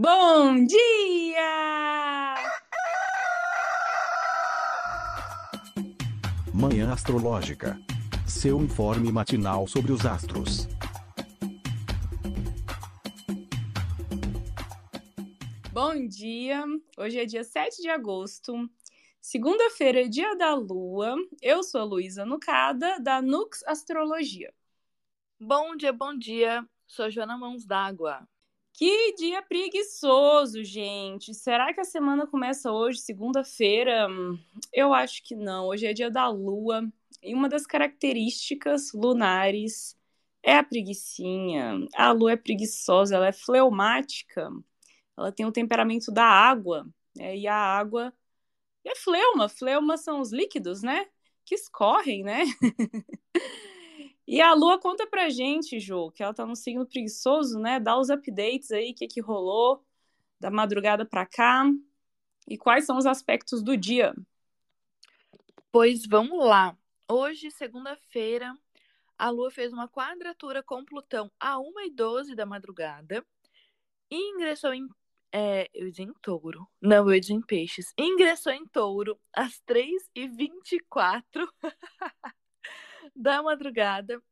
Bom dia! Manhã Astrológica. Seu informe matinal sobre os astros. Bom dia! Hoje é dia 7 de agosto, segunda-feira, é dia da lua. Eu sou a Luísa Nucada, da Nux Astrologia. Bom dia, bom dia. Sou Joana Mãos d'Água. Que dia preguiçoso, gente. Será que a semana começa hoje, segunda-feira? Eu acho que não. Hoje é dia da lua. E uma das características lunares é a preguiçinha. A lua é preguiçosa, ela é fleumática. Ela tem o temperamento da água. Né? E a água é fleuma. Fleuma são os líquidos, né? Que escorrem, né? E a Lua conta pra gente, Jô, que ela tá no signo preguiçoso, né? Dá os updates aí, o que, que rolou da madrugada pra cá e quais são os aspectos do dia. Pois vamos lá. Hoje, segunda-feira, a Lua fez uma quadratura com Plutão a 1h12 da madrugada e ingressou em. É, eu disse em touro. Não, eu disse em peixes. Ingressou em touro às 3h24 da madrugada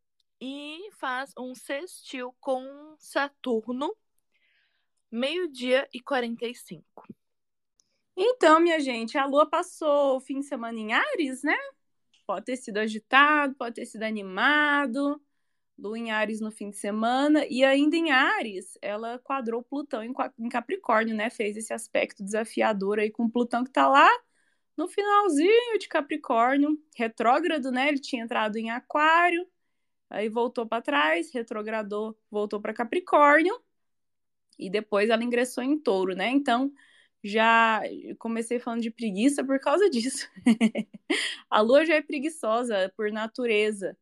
e faz um sextil com Saturno, meio-dia e 45. Então, minha gente, a Lua passou o fim de semana em Ares, né? Pode ter sido agitado, pode ter sido animado. Lua em Ares no fim de semana. E ainda em Ares, ela quadrou Plutão em Capricórnio, né? Fez esse aspecto desafiador aí com Plutão que tá lá no finalzinho de Capricórnio, retrógrado, né? Ele tinha entrado em Aquário, aí voltou para trás, retrogradou, voltou para Capricórnio, e depois ela ingressou em Touro, né? Então, já comecei falando de preguiça por causa disso. a lua já é preguiçosa por natureza.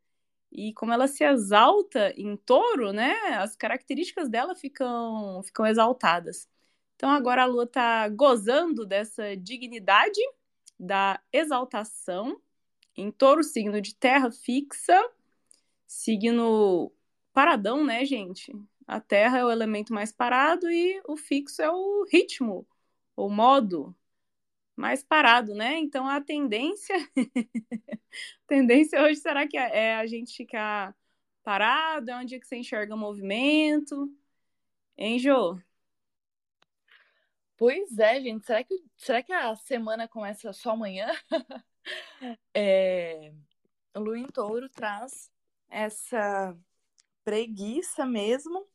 E como ela se exalta em touro, né? As características dela ficam, ficam exaltadas. Então agora a lua está gozando dessa dignidade da exaltação em touro, signo de terra fixa, signo paradão, né, gente? A terra é o elemento mais parado e o fixo é o ritmo, o modo mais parado, né? Então a tendência tendência hoje será que é, é a gente ficar parado, é onde que você enxerga movimento. Hein, Jô? Pois é, gente. Será que, será que a semana começa só amanhã? é, o Lua em Touro traz essa preguiça mesmo.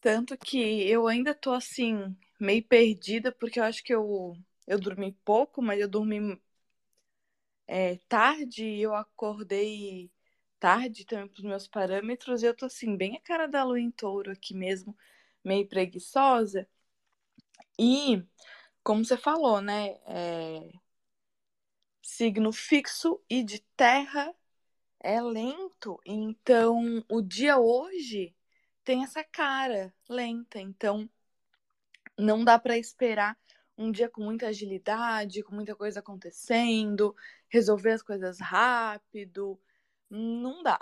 Tanto que eu ainda tô assim, meio perdida, porque eu acho que eu, eu dormi pouco, mas eu dormi é, tarde e eu acordei tarde também pros meus parâmetros. E eu tô assim, bem a cara da lua em touro aqui mesmo, meio preguiçosa. E, como você falou, né? É... Signo fixo e de terra é lento. Então, o dia hoje tem essa cara lenta. Então, não dá para esperar um dia com muita agilidade, com muita coisa acontecendo, resolver as coisas rápido. Não dá.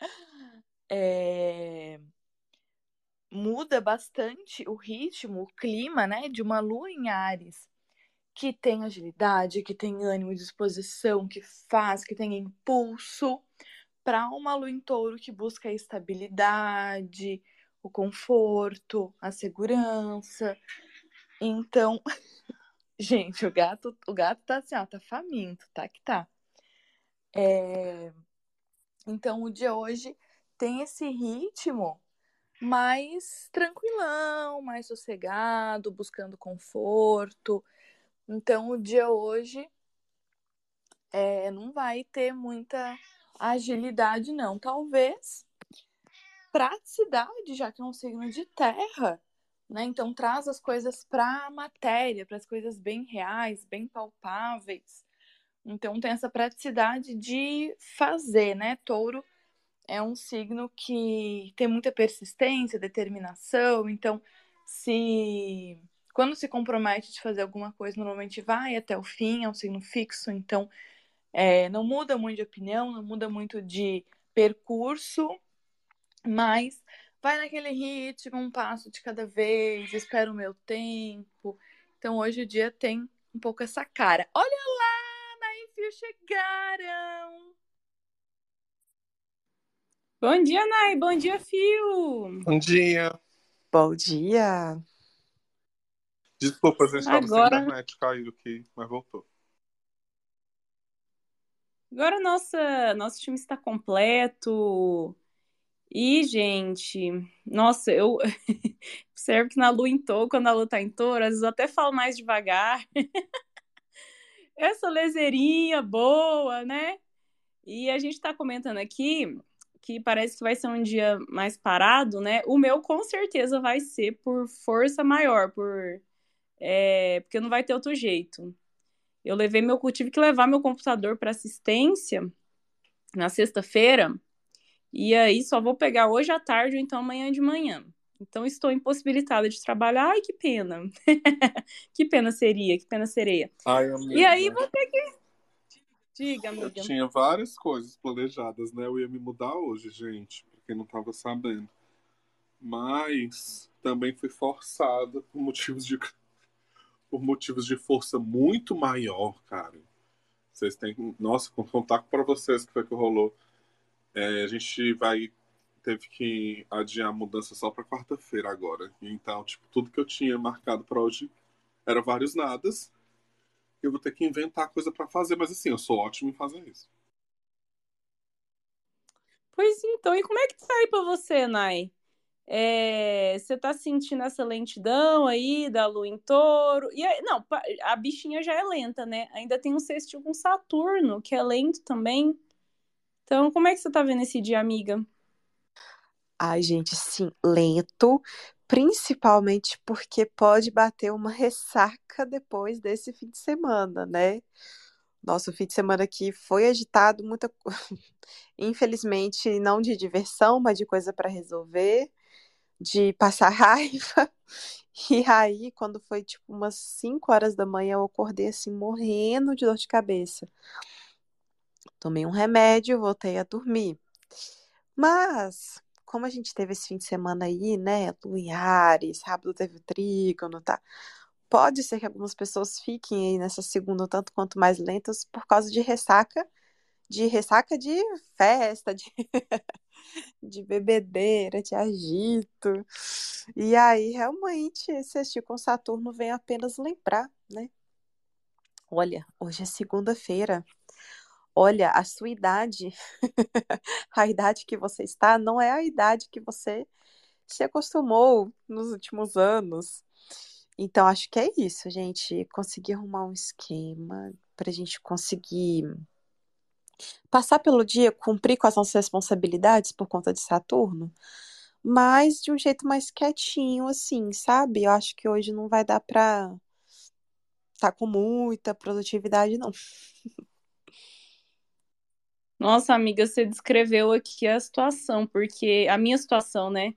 É muda bastante o ritmo, o clima, né, de uma lua em Ares, que tem agilidade, que tem ânimo e disposição, que faz, que tem impulso, para uma lua em Touro que busca a estabilidade, o conforto, a segurança. Então, gente, o gato, o gato tá assim, ó, tá faminto, tá que tá. É... Então, o dia hoje tem esse ritmo mais tranquilão, mais sossegado, buscando conforto. Então, o dia hoje é, não vai ter muita agilidade, não. Talvez praticidade, já que é um signo de terra, né? Então, traz as coisas para a matéria, para as coisas bem reais, bem palpáveis. Então, tem essa praticidade de fazer, né? Touro é um signo que tem muita persistência, determinação, então se quando se compromete de fazer alguma coisa, normalmente vai até o fim, é um signo fixo, então é, não muda muito de opinião, não muda muito de percurso, mas vai naquele ritmo, um passo de cada vez, espera o meu tempo. Então hoje o dia tem um pouco essa cara. Olha lá, na Enfio chegaram! Bom dia, Nai. Bom dia, Fio. Bom dia. Bom dia. Desculpa, a gente Agora... estava sem internet, caiu aqui, mas voltou. Agora nossa, nosso time está completo. E, gente, nossa, eu observo que na lua em touro, quando a lua tá em touro, às vezes eu até falo mais devagar. Essa lezeirinha boa, né? E a gente tá comentando aqui que parece que vai ser um dia mais parado, né? O meu com certeza vai ser por força maior, por é, porque não vai ter outro jeito. Eu levei meu, tive que levar meu computador para assistência na sexta-feira e aí só vou pegar hoje à tarde ou então amanhã de manhã. Então estou impossibilitada de trabalhar. Ai, que pena. que pena seria, que pena seria. Ai. E aí vou ter que. Diga, amiga. Eu tinha várias coisas planejadas, né? Eu ia me mudar hoje, gente, porque não estava sabendo. Mas também fui forçada por motivos de por motivos de força muito maior, cara. Vocês têm, nossa, contar para vocês que foi que rolou. É, a gente vai teve que adiar a mudança só para quarta-feira agora. Então, tipo, tudo que eu tinha marcado para hoje era vários nadas. Eu vou ter que inventar coisa para fazer, mas assim, eu sou ótimo em fazer isso. Pois então, e como é que tá aí pra você, Nai? É, você tá sentindo essa lentidão aí da lua em touro? E aí, não, a bichinha já é lenta, né? Ainda tem um sextil com Saturno, que é lento também. Então, como é que você tá vendo esse dia, amiga? Ai, gente, sim, lento, principalmente porque pode bater uma ressaca depois desse fim de semana, né? Nosso fim de semana aqui foi agitado, muita infelizmente não de diversão, mas de coisa para resolver, de passar raiva. E aí, quando foi tipo umas 5 horas da manhã, eu acordei assim morrendo de dor de cabeça. Tomei um remédio, voltei a dormir. Mas, como a gente teve esse fim de semana aí, né? Lua em Ares, sábado teve o trígono, tá? Pode ser que algumas pessoas fiquem aí nessa segunda tanto quanto mais lentas por causa de ressaca, de ressaca de festa, de, de bebedeira, de agito. E aí, realmente, esse assistir com Saturno vem apenas lembrar, né? Olha, hoje é segunda-feira. Olha, a sua idade, a idade que você está, não é a idade que você se acostumou nos últimos anos. Então, acho que é isso, gente. Conseguir arrumar um esquema para a gente conseguir passar pelo dia, cumprir com as nossas responsabilidades por conta de Saturno, mas de um jeito mais quietinho, assim, sabe? Eu acho que hoje não vai dar para estar tá com muita produtividade, não. Nossa, amiga, você descreveu aqui a situação, porque a minha situação, né?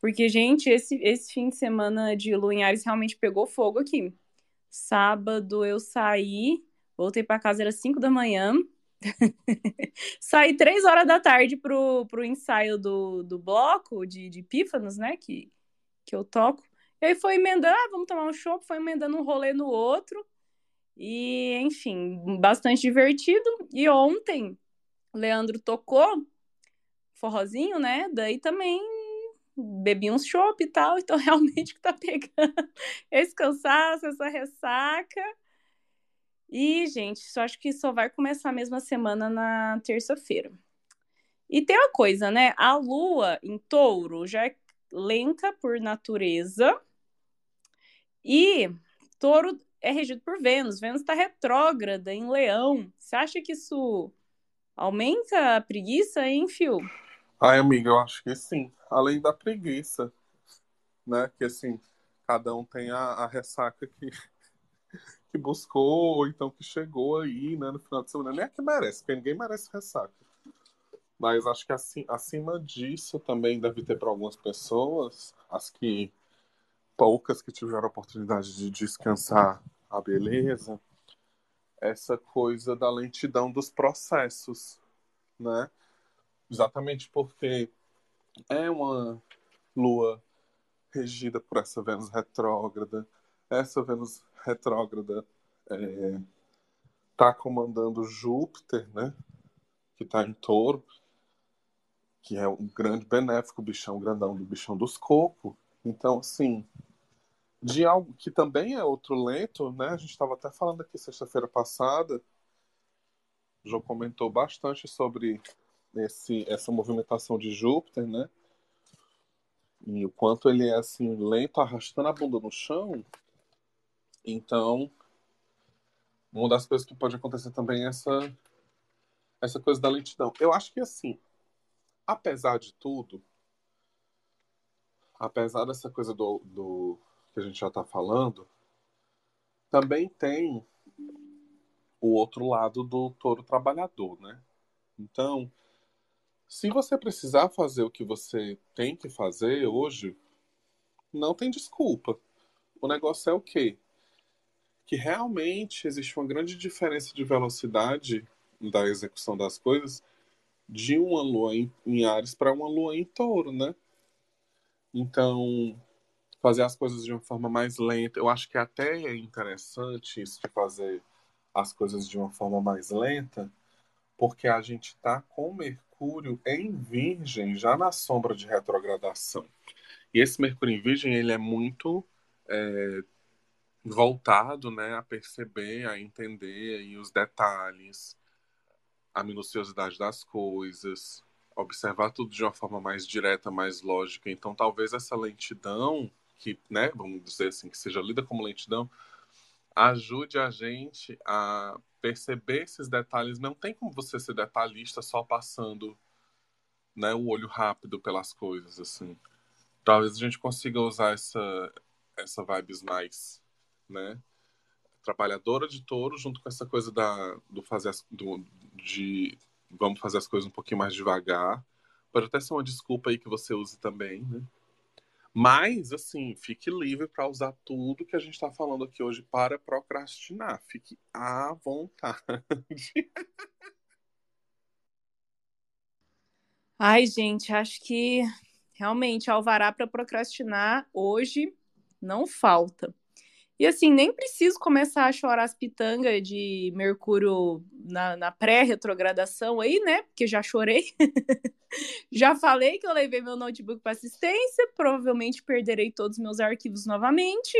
Porque, gente, esse, esse fim de semana de Lua em Ares realmente pegou fogo aqui. Sábado eu saí, voltei para casa, era 5 da manhã. saí 3 horas da tarde pro, pro ensaio do, do bloco de, de pífanos, né? Que, que eu toco. E aí foi emendando, ah, vamos tomar um show, foi emendando um rolê no outro. E, enfim, bastante divertido. E ontem Leandro tocou forrozinho, né? Daí também bebi uns chopp e tal, então realmente que tá pegando esse cansaço, essa ressaca. E, gente, só acho que só vai começar a mesma semana na terça-feira. E tem uma coisa, né? A lua em touro já é lenta por natureza. E touro é regido por Vênus. Vênus está retrógrada em leão. Você acha que isso Aumenta a preguiça, hein, Fio? Ai, amiga, eu acho que sim. Além da preguiça, né? Que assim, cada um tem a, a ressaca que, que buscou, ou então que chegou aí, né, no final de semana. Nem é que merece, porque ninguém merece ressaca. Mas acho que assim, acima disso também deve ter para algumas pessoas, as que poucas que tiveram a oportunidade de descansar a beleza, essa coisa da lentidão dos processos, né? Exatamente porque é uma lua regida por essa Vênus retrógrada. Essa Vênus retrógrada é, tá comandando Júpiter, né? Que está em touro, que é um grande benéfico, bichão grandão do bichão dos cocos. Então, assim, de algo que também é outro lento, né? A gente estava até falando aqui sexta-feira passada. O João comentou bastante sobre esse, essa movimentação de Júpiter, né? E o quanto ele é assim lento, arrastando a bunda no chão. Então, uma das coisas que pode acontecer também é essa essa coisa da lentidão. Eu acho que assim, apesar de tudo, apesar dessa coisa do, do que a gente já está falando, também tem o outro lado do touro trabalhador, né? Então, se você precisar fazer o que você tem que fazer hoje, não tem desculpa. O negócio é o quê? Que realmente existe uma grande diferença de velocidade da execução das coisas de uma lua em, em Ares para uma lua em Touro, né? Então, fazer as coisas de uma forma mais lenta. Eu acho que até é interessante isso de fazer as coisas de uma forma mais lenta, porque a gente está com Mercúrio em Virgem, já na sombra de retrogradação. E esse Mercúrio em Virgem, ele é muito é, voltado né, a perceber, a entender aí, os detalhes, a minuciosidade das coisas, observar tudo de uma forma mais direta, mais lógica. Então, talvez essa lentidão, que, né, vamos dizer assim, que seja lida como lentidão, ajude a gente a perceber esses detalhes. Não tem como você ser detalhista só passando né, o olho rápido pelas coisas, assim. Talvez a gente consiga usar essa, essa vibes mais, né? Trabalhadora de touro, junto com essa coisa da, do fazer as, do, de vamos fazer as coisas um pouquinho mais devagar. Pode até ser uma desculpa aí que você use também, né? Mas, assim, fique livre para usar tudo que a gente está falando aqui hoje para procrastinar. Fique à vontade. Ai, gente, acho que realmente alvará para procrastinar hoje não falta. E assim, nem preciso começar a chorar as pitangas de Mercúrio na, na pré-retrogradação aí, né? Porque já chorei. já falei que eu levei meu notebook para assistência, provavelmente perderei todos os meus arquivos novamente.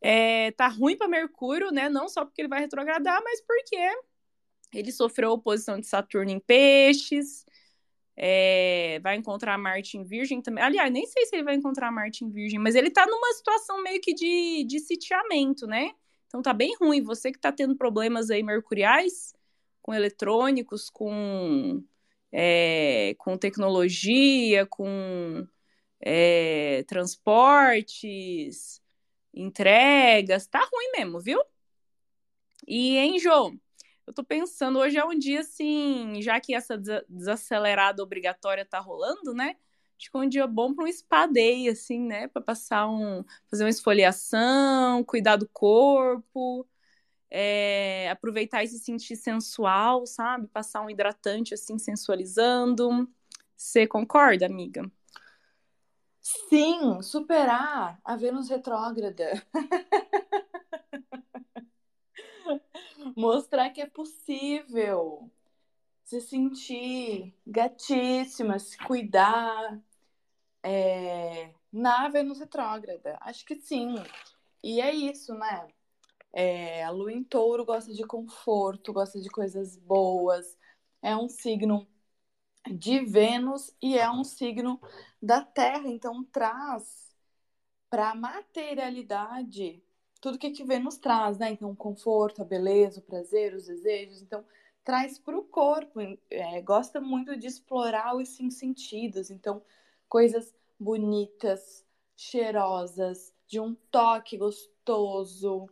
É, tá ruim para Mercúrio, né? Não só porque ele vai retrogradar, mas porque ele sofreu oposição de Saturno em peixes. É, vai encontrar Marte em Virgem também. Aliás, nem sei se ele vai encontrar Marte em Virgem, mas ele tá numa situação meio que de, de sitiamento, né? Então tá bem ruim. Você que tá tendo problemas aí mercuriais com eletrônicos, com, é, com tecnologia, com é, transportes, entregas, tá ruim mesmo, viu? E, hein, João? Eu tô pensando, hoje é um dia assim, já que essa desacelerada obrigatória tá rolando, né? Acho que é um dia bom para um spa day, assim, né? Para passar um. fazer uma esfoliação, cuidar do corpo, é, aproveitar e se sentir sensual, sabe? Passar um hidratante assim, sensualizando. Você concorda, amiga? Sim, superar a Vênus retrógrada. Mostrar que é possível se sentir gatíssima, se cuidar é, na Vênus retrógrada. Acho que sim. E é isso, né? É, a lua em touro gosta de conforto, gosta de coisas boas. É um signo de Vênus e é um signo da Terra, então traz para a materialidade tudo que, que Vênus traz, né? Então, o conforto, a beleza, o prazer, os desejos. Então, traz para o corpo. É, gosta muito de explorar os cinco sentidos. Então, coisas bonitas, cheirosas, de um toque gostoso,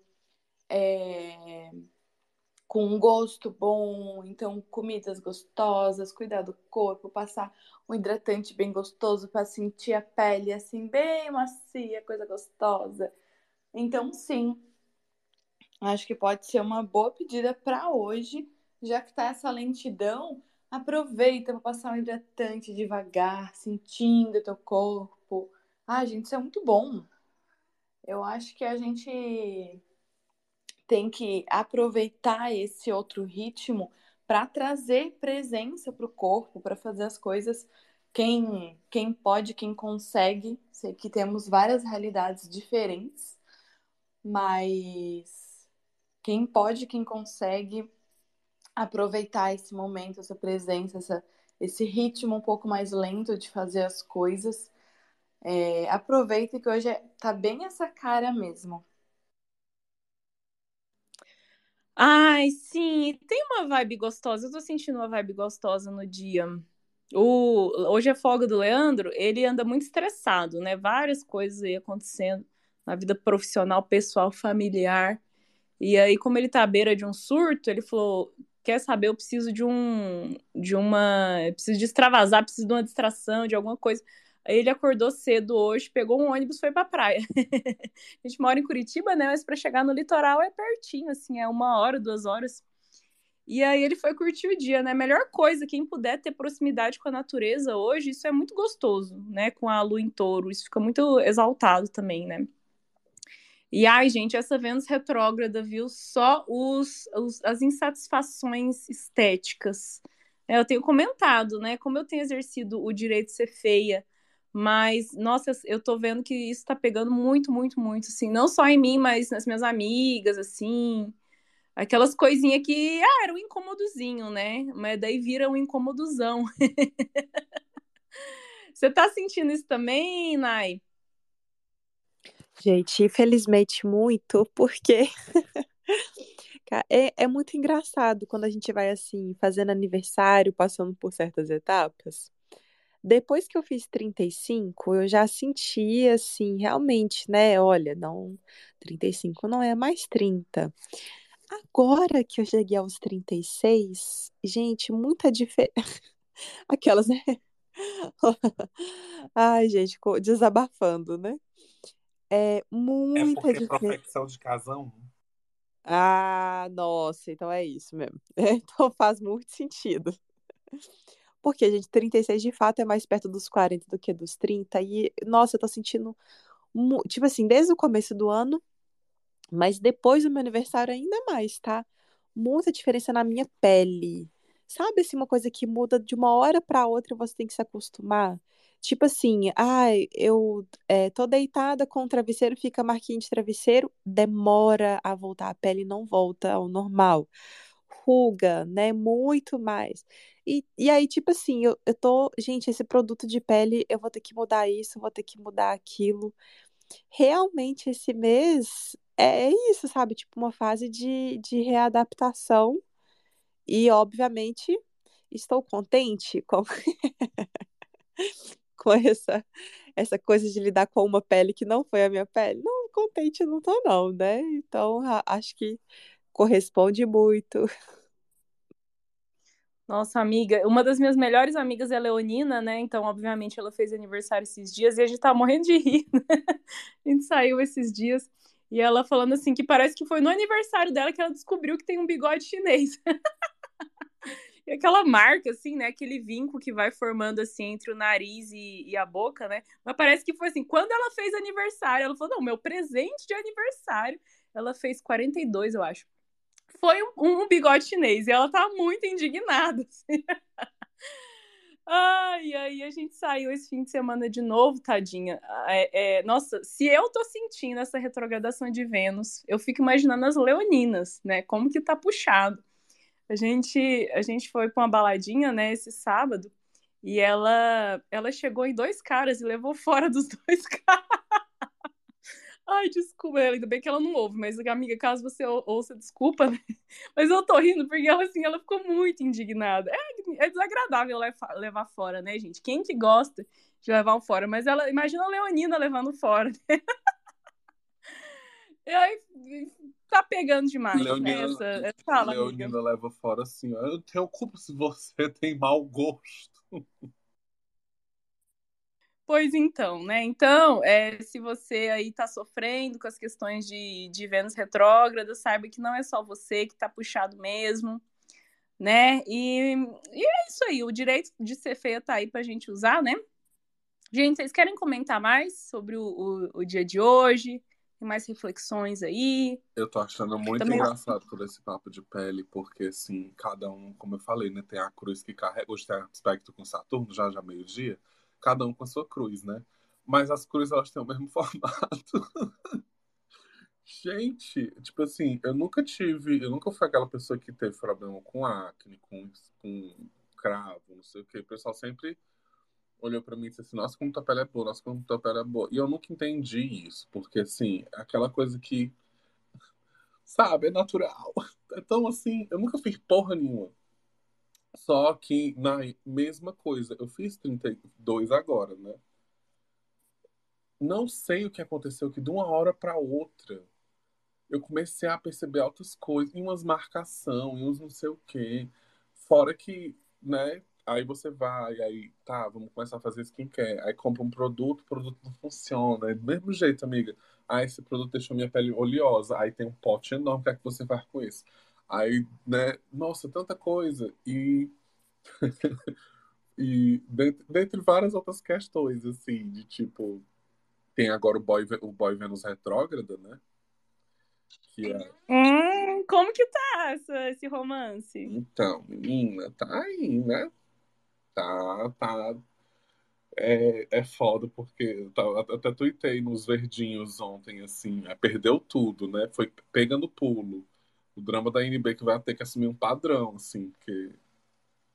é, com um gosto bom. Então, comidas gostosas, cuidar do corpo, passar um hidratante bem gostoso para sentir a pele assim, bem macia, coisa gostosa. Então, sim, acho que pode ser uma boa pedida para hoje, já que tá essa lentidão. Aproveita para passar um hidratante devagar, sentindo o teu corpo, Ah, gente, isso é muito bom. Eu acho que a gente tem que aproveitar esse outro ritmo para trazer presença para o corpo, para fazer as coisas. Quem, quem pode, quem consegue. Sei que temos várias realidades diferentes, mas quem pode, quem consegue aproveitar esse momento, essa presença, essa, esse ritmo um pouco mais lento de fazer as coisas. É, aproveita que hoje é, tá bem essa cara mesmo. Ai, sim, tem uma vibe gostosa. Eu tô sentindo uma vibe gostosa no dia. O, hoje é folga do Leandro, ele anda muito estressado, né? Várias coisas aí acontecendo na vida profissional, pessoal, familiar. E aí, como ele tá à beira de um surto, ele falou: quer saber, eu preciso de um de uma, preciso de extravasar, preciso de uma distração, de alguma coisa. Aí ele acordou cedo hoje, pegou um ônibus, foi pra praia. a gente mora em Curitiba, né? Mas para chegar no litoral é pertinho, assim, é uma hora, duas horas. E aí ele foi curtir o dia, né? Melhor coisa, quem puder ter proximidade com a natureza hoje, isso é muito gostoso, né? Com a lua em touro, isso fica muito exaltado também, né? E ai, gente, essa Vênus retrógrada, viu? Só os, os as insatisfações estéticas. É, eu tenho comentado, né? Como eu tenho exercido o direito de ser feia mas, nossa, eu tô vendo que isso tá pegando muito, muito, muito, assim. Não só em mim, mas nas minhas amigas, assim. Aquelas coisinhas que, ah, era um incômodozinho, né? Mas daí vira um incômodozão. Você tá sentindo isso também, Nai? Gente, infelizmente muito, porque é, é muito engraçado quando a gente vai assim, fazendo aniversário, passando por certas etapas. Depois que eu fiz 35, eu já senti assim, realmente, né? Olha, não, 35 não é mais 30. Agora que eu cheguei aos 36, gente, muita diferença. Aquelas, né? Ai, gente, desabafando, né? É muita é porque diferença. profecção de casão. Ah, nossa, então é isso mesmo. Então faz muito sentido. Porque, gente, 36 de fato é mais perto dos 40 do que dos 30. E, nossa, eu tô sentindo, tipo assim, desde o começo do ano, mas depois do meu aniversário ainda mais, tá? Muita diferença na minha pele. Sabe, assim, uma coisa que muda de uma hora para outra e você tem que se acostumar? Tipo assim, ai, eu é, tô deitada com o travesseiro, fica marquinha de travesseiro, demora a voltar, a pele não volta ao normal. Ruga, né? Muito mais. E, e aí, tipo assim, eu, eu tô, gente, esse produto de pele, eu vou ter que mudar isso, vou ter que mudar aquilo. Realmente, esse mês é isso, sabe? Tipo, uma fase de, de readaptação. E, obviamente, estou contente com, com essa, essa coisa de lidar com uma pele que não foi a minha pele. Não, contente não tô, não, né? Então, acho que corresponde muito. Nossa amiga, uma das minhas melhores amigas é Leonina, né? Então, obviamente, ela fez aniversário esses dias e a gente tá morrendo de rir. Né? a gente saiu esses dias e ela falando assim que parece que foi no aniversário dela que ela descobriu que tem um bigode chinês. e aquela marca, assim, né? Aquele vinco que vai formando assim entre o nariz e, e, a boca, né? Mas parece que foi assim, quando ela fez aniversário, ela falou: não, meu presente de aniversário. Ela fez 42, eu acho foi um, um bigode chinês. E ela tá muito indignada. Assim. Ai, aí a gente saiu esse fim de semana de novo, tadinha. É, é, nossa, se eu tô sentindo essa retrogradação de Vênus, eu fico imaginando as leoninas, né? Como que tá puxado. A gente, a gente foi pra uma baladinha, né, esse sábado, e ela, ela chegou em dois caras e levou fora dos dois caras. Ai, desculpa, ainda bem que ela não ouve, mas amiga, caso você ouça, desculpa, né? Mas eu tô rindo porque ela, assim, ela ficou muito indignada. É, é desagradável levar fora, né, gente? Quem que gosta de levar um fora? Mas ela, imagina a Leonina levando fora, né? E aí, tá pegando demais, né, Leonina, né? Essa, essa fala, Leonina amiga. leva fora assim, ó, eu tenho culpa se você tem mau gosto. Pois então, né? Então, é, se você aí tá sofrendo com as questões de, de Vênus retrógrada, saiba que não é só você que tá puxado mesmo, né? E, e é isso aí, o direito de ser feia tá aí pra gente usar, né? Gente, vocês querem comentar mais sobre o, o, o dia de hoje? Tem mais reflexões aí? Eu tô achando muito Também- engraçado todo esse papo de pele, porque assim, cada um, como eu falei, né, tem a cruz que carrega, hoje tem aspecto com Saturno, já já meio-dia, cada um com a sua cruz, né? Mas as cruzes elas têm o mesmo formato. Gente, tipo assim, eu nunca tive, eu nunca fui aquela pessoa que teve problema com acne, com, com cravo, não sei o quê. O pessoal sempre olhou pra mim e disse assim, nossa, como tua pele é boa, nossa, como tua pele é boa. E eu nunca entendi isso, porque assim, aquela coisa que, sabe, é natural. Então, assim, eu nunca fiz porra nenhuma. Só que na mesma coisa, eu fiz 32 agora, né? Não sei o que aconteceu, que de uma hora pra outra eu comecei a perceber outras coisas, e umas marcação, e uns não sei o quê. Fora que, né? Aí você vai, aí tá, vamos começar a fazer skincare. Aí compra um produto, o produto não funciona. É do mesmo jeito, amiga. Ah, esse produto deixou minha pele oleosa. Aí tem um pote enorme, o que é que você faz com isso? Aí, né? Nossa, tanta coisa. E. e dentre, dentre várias outras questões, assim, de tipo. Tem agora o Boy, o boy Venus retrógrada, né? Que é. Hum, como que tá essa, esse romance? Então, menina, tá aí, né? Tá, tá. É, é foda, porque eu até tuitei nos verdinhos ontem, assim, é, perdeu tudo, né? Foi pegando pulo. O drama da NB que vai ter que assumir um padrão, assim, porque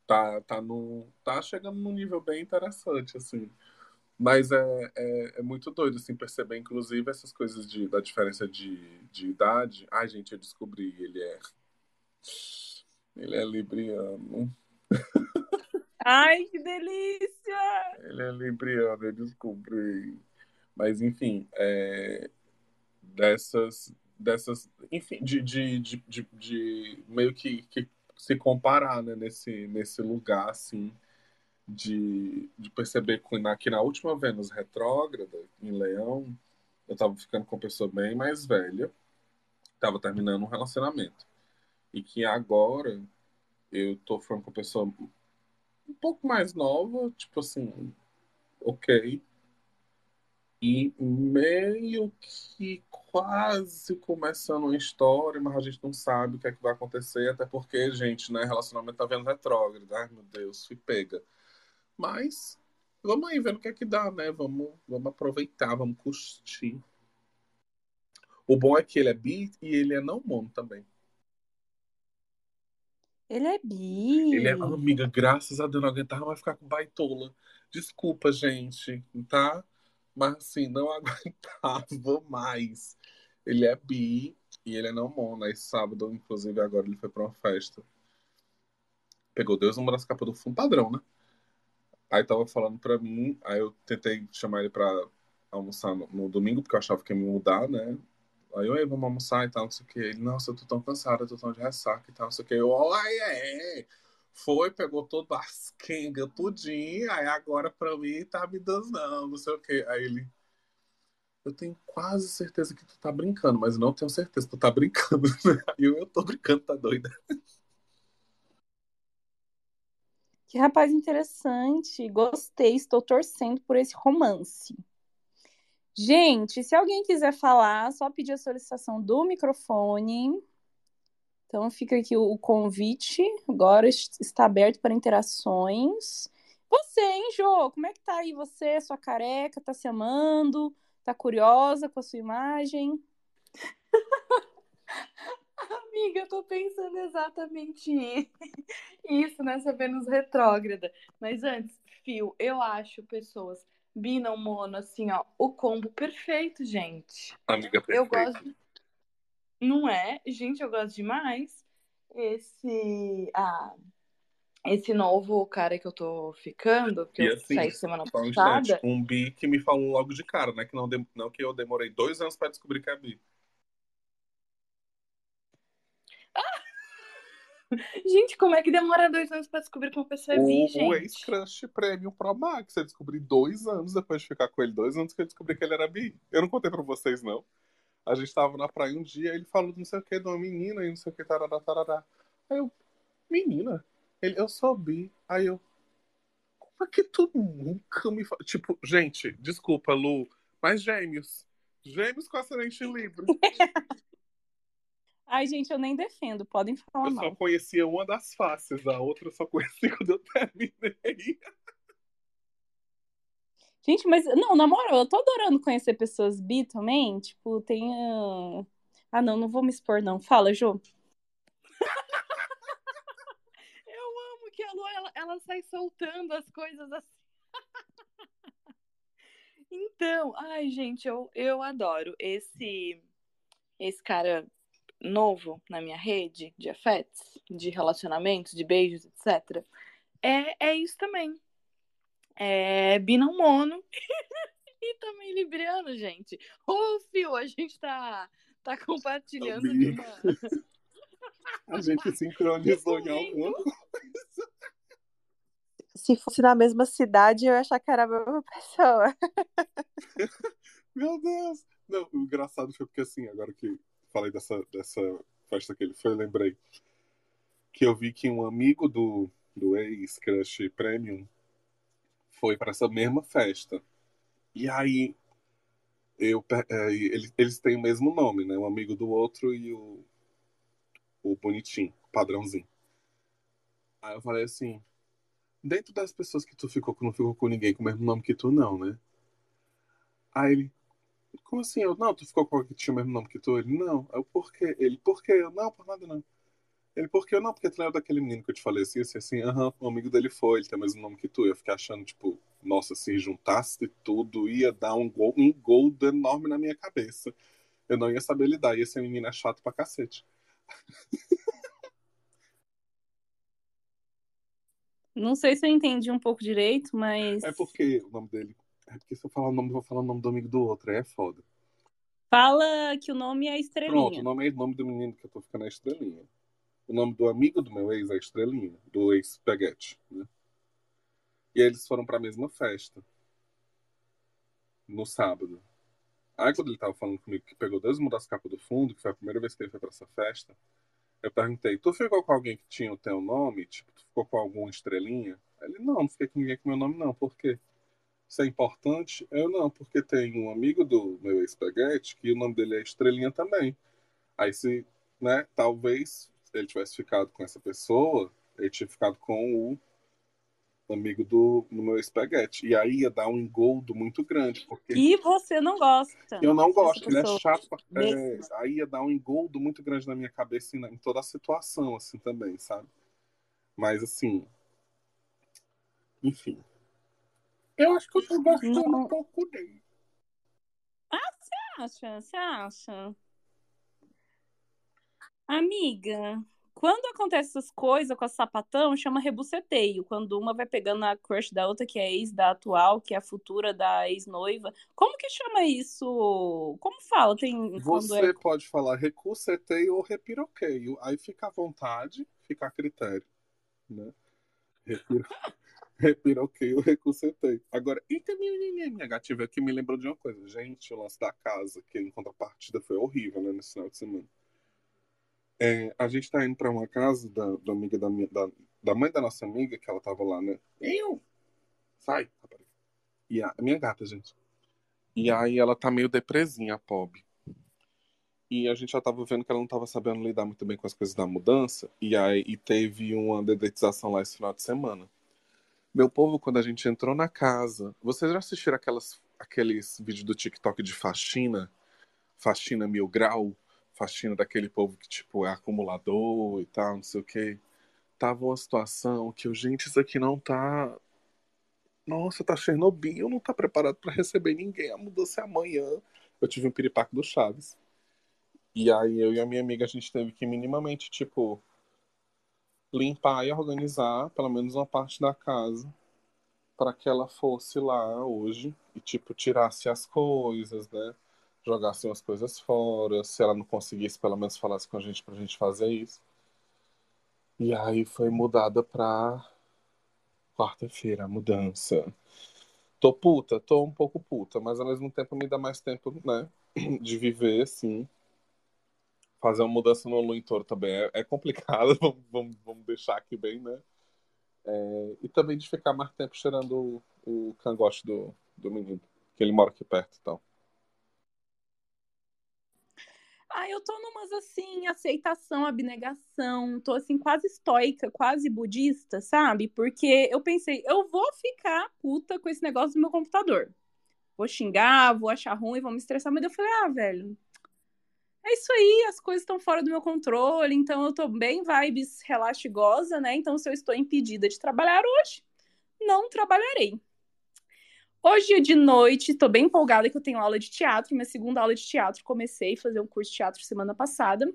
tá, tá, no, tá chegando num nível bem interessante, assim. Mas é, é, é muito doido, assim, perceber, inclusive, essas coisas de, da diferença de, de idade. Ai, gente, eu descobri, ele é. Ele é libriano. Ai, que delícia! Ele é libriano, eu descobri. Mas, enfim, é, dessas, dessas, enfim, de, de, de, de, de meio que, que se comparar, né, nesse, nesse lugar, assim, de, de perceber que na, que na última Vênus retrógrada, em Leão, eu tava ficando com uma pessoa bem mais velha, tava terminando um relacionamento. E que agora eu tô falando com uma pessoa um pouco mais nova, tipo assim, ok. E meio que quase começando uma história, mas a gente não sabe o que é que vai acontecer, até porque, gente, né, relacionamento tá vendo retrógrado. Ai, meu Deus, fui pega. Mas vamos aí vendo o que é que dá, né? Vamos, vamos aproveitar, vamos curtir. O bom é que ele é bi e ele é não mono também. Ele é bi. Ele é amiga, graças a Deus, não aguentava mais ficar com baitola. Desculpa, gente, tá? Mas assim, não aguentava mais. Ele é bi e ele é não mono. Aí sábado, inclusive, agora ele foi pra uma festa. Pegou Deus numa das capas do fundo padrão, né? Aí tava falando pra mim, aí eu tentei chamar ele pra almoçar no, no domingo, porque eu achava que ia me mudar, né? Aí eu, "Ei, vamos almoçar e tal, não sei o que. Ele, nossa, eu tô tão cansada, eu tô tão de ressaca e tal, não sei o que. Eu, ai, é. Foi, pegou todo as quenga, tudinho, aí agora pra mim tá me dando, não, sei o que. Aí ele, eu tenho quase certeza que tu tá brincando, mas não tenho certeza que tu tá brincando. Aí eu, eu tô brincando, tá doida. Que rapaz interessante. Gostei, estou torcendo por esse romance. Gente, se alguém quiser falar, só pedir a solicitação do microfone. Então fica aqui o convite. Agora está aberto para interações. Você, hein, Jô? Como é que tá aí você, sua careca? Tá se amando? Tá curiosa com a sua imagem? Amiga, eu tô pensando exatamente isso nessa Vênus retrógrada. Mas antes, Fio, eu acho pessoas bi não mono, assim, ó, o combo perfeito, gente. Amiga Eu perfeita. gosto. Não é? Gente, eu gosto demais. Esse. Ah, esse novo cara que eu tô ficando, que E eu assim, saí semana Só um instante, passada. um bi que me falou logo de cara, né? Que não, dem- não que eu demorei dois anos pra descobrir que é bi. Gente, como é que demora dois anos pra descobrir que uma pessoa é bi, O, o gente? ex-crush Premium Pro Max, eu descobri dois anos depois de ficar com ele, dois anos que eu descobri que ele era bi. Eu não contei pra vocês, não. A gente tava na praia um dia, ele falou não sei o que de uma menina e não sei o que, tarará, tarará. Aí eu, menina? Ele, eu sou bi. Aí eu, como Porque tu nunca me fala. Tipo, gente, desculpa, Lu, mas gêmeos. Gêmeos com ascendente livre. Ai, gente, eu nem defendo, podem falar Eu mal. só conhecia uma das faces, a outra eu só conheci quando eu terminei. Gente, mas não, na moral, eu tô adorando conhecer pessoas bi também. Tipo, tem. ah, Ah, não, não vou me expor, não. Fala, Jô. Eu amo que a Lu, ela, ela sai soltando as coisas assim. Então, ai, gente, eu, eu adoro esse, esse cara novo na minha rede de afetos, de relacionamentos, de beijos, etc. É, é isso também. É binão mono e também libriano, gente. Ô, Fio, a gente tá, tá compartilhando de Amiga. uma... A gente sincronizou em alguma coisa. Se fosse na mesma cidade, eu ia achar que era a mesma pessoa. Meu Deus! Não, o engraçado foi porque assim, agora que falei dessa, dessa festa que ele foi, eu lembrei que eu vi que um amigo do, do ex-crush Premium foi para essa mesma festa. E aí eu, é, eles, eles têm o mesmo nome, né? Um amigo do outro e o, o bonitinho, padrãozinho. Aí eu falei assim, dentro das pessoas que tu ficou, que não ficou com ninguém com o mesmo nome que tu, não, né? Aí ele, como assim? Eu, não, tu ficou com alguém que tinha o mesmo nome que tu? Ele, não. Eu, por quê? Ele, por quê? Eu, não, por nada não. Ele, por quê? Eu, não, porque tu lembra daquele menino que eu te falei assim, assim, assim, aham, o amigo dele foi, ele tem o mesmo nome que tu. Eu fiquei achando, tipo, nossa, se juntasse tudo, ia dar um gol, um gol enorme na minha cabeça. Eu não ia saber lidar, ia ser menina chato pra cacete. Não sei se eu entendi um pouco direito, mas. É porque o nome dele. É porque se eu falar o nome, eu vou falar o nome do amigo do outro, aí é foda. Fala que o nome é Pronto, o Estrelinha. nome é o nome do menino que eu tô ficando é Estrelinha. O nome do amigo do meu ex é Estrelinha, do ex-Peguete, né? E aí eles foram pra mesma festa. No sábado. Aí quando ele tava falando comigo que pegou dois mudas capas do fundo, que foi a primeira vez que ele foi pra essa festa, eu perguntei, tu ficou com alguém que tinha o teu nome? Tipo, tu ficou com alguma estrelinha? Ele, não, não fiquei com ninguém com meu nome, não. Por quê? Isso é importante? Eu não, porque tem um amigo do meu ex-peguete que o nome dele é Estrelinha também. Aí se, né, talvez ele tivesse ficado com essa pessoa, ele tinha ficado com o amigo do, do meu ex-peguete. E aí ia dar um engoldo muito grande, porque E você não gosta. eu não gosto, ele é chato. é, aí ia dar um engoldo muito grande na minha cabeça e em toda a situação, assim, também, sabe? Mas, assim. Enfim. Eu acho que eu tô gostando Não. um pouco dele. Você acha? Você acha? Amiga, quando acontece essas coisas com a sapatão, chama rebuceteio. Quando uma vai pegando a crush da outra, que é ex da atual, que é a futura da ex-noiva. Como que chama isso? Como fala? Tem quando Você é. pode falar recurseteio ou repiroqueio. Aí fica à vontade, fica a critério. Né? Repiro... Repiroqueio, recurseteio. Agora, eita, minha, minha, gativa aqui me lembrou de uma coisa. Gente, o lance da casa, que em contrapartida foi horrível, né, nesse final de semana. É, a gente tá indo pra uma casa da, da amiga da, minha, da, da mãe da nossa amiga, que ela tava lá, né? Eu! Sai, rapariga. E a, a minha gata, gente. E aí ela tá meio depresinha, a pobre. E a gente já tava vendo que ela não tava sabendo lidar muito bem com as coisas da mudança. E aí e teve uma dedetização lá esse final de semana. Meu povo, quando a gente entrou na casa, vocês já assistiram aquelas, aqueles vídeos do TikTok de faxina? Faxina mil grau? Faxina daquele povo que, tipo, é acumulador e tal, não sei o quê. Tava uma situação que gente, isso aqui não tá. Nossa, tá Chernobyl, não tá preparado pra receber ninguém. A mudança é amanhã. Eu tive um piripaque do Chaves. E aí eu e a minha amiga, a gente teve que minimamente, tipo, limpar e organizar pelo menos uma parte da casa para que ela fosse lá hoje e, tipo, tirasse as coisas, né? Jogasse umas coisas fora. Se ela não conseguisse, pelo menos falasse com a gente pra gente fazer isso. E aí foi mudada pra quarta-feira, a mudança. Tô puta, tô um pouco puta, mas ao mesmo tempo me dá mais tempo, né? De viver, assim. Fazer uma mudança no Lu em Touro também é, é complicado, vamos, vamos, vamos deixar aqui bem, né? É, e também de ficar mais tempo cheirando o, o cangote do, do menino, que ele mora aqui perto e tal. Ah, eu tô numas assim, aceitação, abnegação, tô assim quase estoica, quase budista, sabe? Porque eu pensei, eu vou ficar puta com esse negócio do meu computador. Vou xingar, vou achar ruim, vou me estressar, mas eu falei, ah, velho, é isso aí, as coisas estão fora do meu controle, então eu tô bem vibes relaxigosa, né? Então se eu estou impedida de trabalhar hoje, não trabalharei. Hoje de noite, estou bem empolgada que eu tenho aula de teatro, minha segunda aula de teatro. Comecei a fazer um curso de teatro semana passada.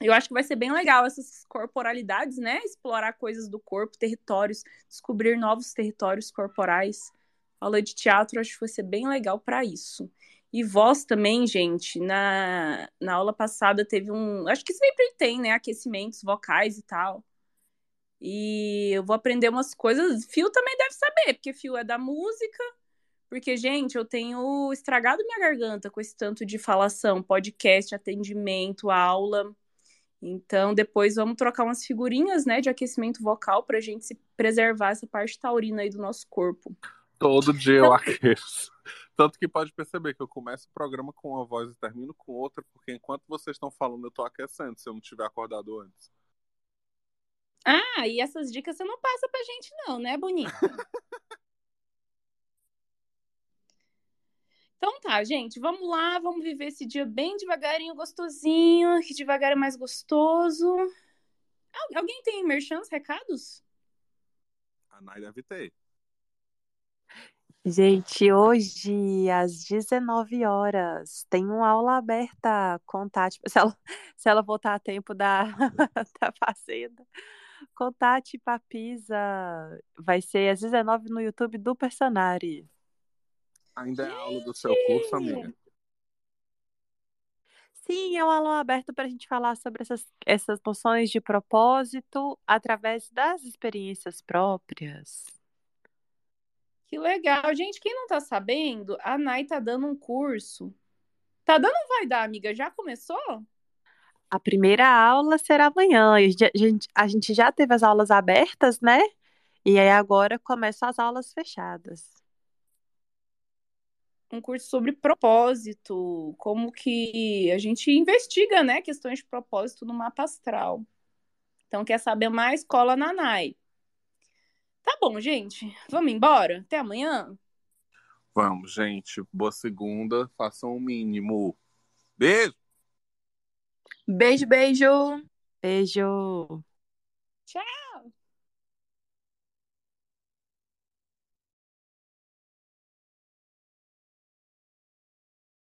Eu acho que vai ser bem legal essas corporalidades, né? Explorar coisas do corpo, territórios, descobrir novos territórios corporais. aula de teatro acho que vai ser bem legal para isso. E voz também, gente. Na, na aula passada teve um. Acho que sempre tem, né? Aquecimentos vocais e tal. E eu vou aprender umas coisas. Fio também deve saber, porque Fio é da música. Porque, gente, eu tenho estragado minha garganta com esse tanto de falação, podcast, atendimento, aula. Então, depois vamos trocar umas figurinhas, né, de aquecimento vocal pra gente se preservar essa parte taurina aí do nosso corpo. Todo dia eu aqueço. Tanto que pode perceber que eu começo o programa com uma voz e termino com outra, porque enquanto vocês estão falando, eu tô aquecendo, se eu não tiver acordado antes. Ah, e essas dicas você não passa pra gente, não, né, bonita? Então tá, gente, vamos lá, vamos viver esse dia bem devagarinho, gostosinho, que devagar é mais gostoso. Alguém tem merchans, recados? A Nai deve ter. Gente, hoje, às 19 horas, tem uma aula aberta com Tati. Se ela, se ela voltar a tempo da, da Fazenda. Com Tati Papisa. Vai ser às 19 no YouTube do Personari. Ainda é aula do seu curso, amiga? Sim, é um aula aberto para a gente falar sobre essas, essas noções de propósito através das experiências próprias. Que legal. Gente, quem não tá sabendo, a Nai tá dando um curso. Tá dando ou vai dar, amiga? Já começou? A primeira aula será amanhã. A gente, a gente já teve as aulas abertas, né? E aí agora começam as aulas fechadas um curso sobre propósito, como que a gente investiga, né, questões de propósito no mapa astral. Então, quer saber mais? Cola na NAI. Tá bom, gente. Vamos embora? Até amanhã? Vamos, gente. Boa segunda. Façam o mínimo. Beijo! Beijo, beijo! Beijo! Tchau!